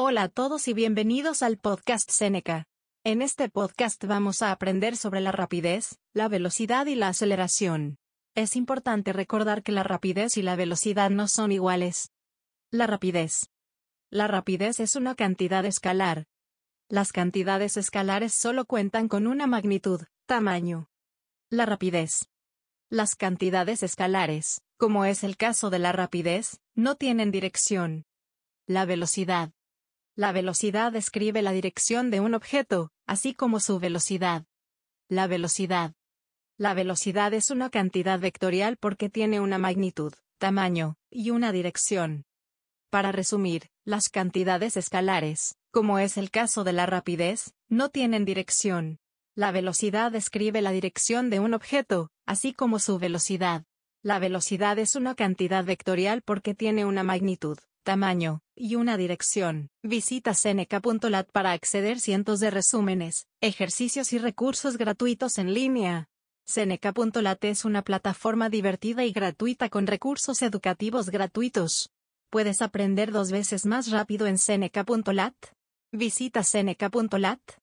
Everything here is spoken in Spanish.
Hola a todos y bienvenidos al podcast Seneca. En este podcast vamos a aprender sobre la rapidez, la velocidad y la aceleración. Es importante recordar que la rapidez y la velocidad no son iguales. La rapidez. La rapidez es una cantidad escalar. Las cantidades escalares solo cuentan con una magnitud, tamaño. La rapidez. Las cantidades escalares, como es el caso de la rapidez, no tienen dirección. La velocidad. La velocidad describe la dirección de un objeto, así como su velocidad. La velocidad. La velocidad es una cantidad vectorial porque tiene una magnitud, tamaño, y una dirección. Para resumir, las cantidades escalares, como es el caso de la rapidez, no tienen dirección. La velocidad describe la dirección de un objeto, así como su velocidad. La velocidad es una cantidad vectorial porque tiene una magnitud, tamaño, y una dirección. Visita seneca.lat para acceder cientos de resúmenes, ejercicios y recursos gratuitos en línea. Seneca.lat es una plataforma divertida y gratuita con recursos educativos gratuitos. ¿Puedes aprender dos veces más rápido en seneca.lat? Visita seneca.lat.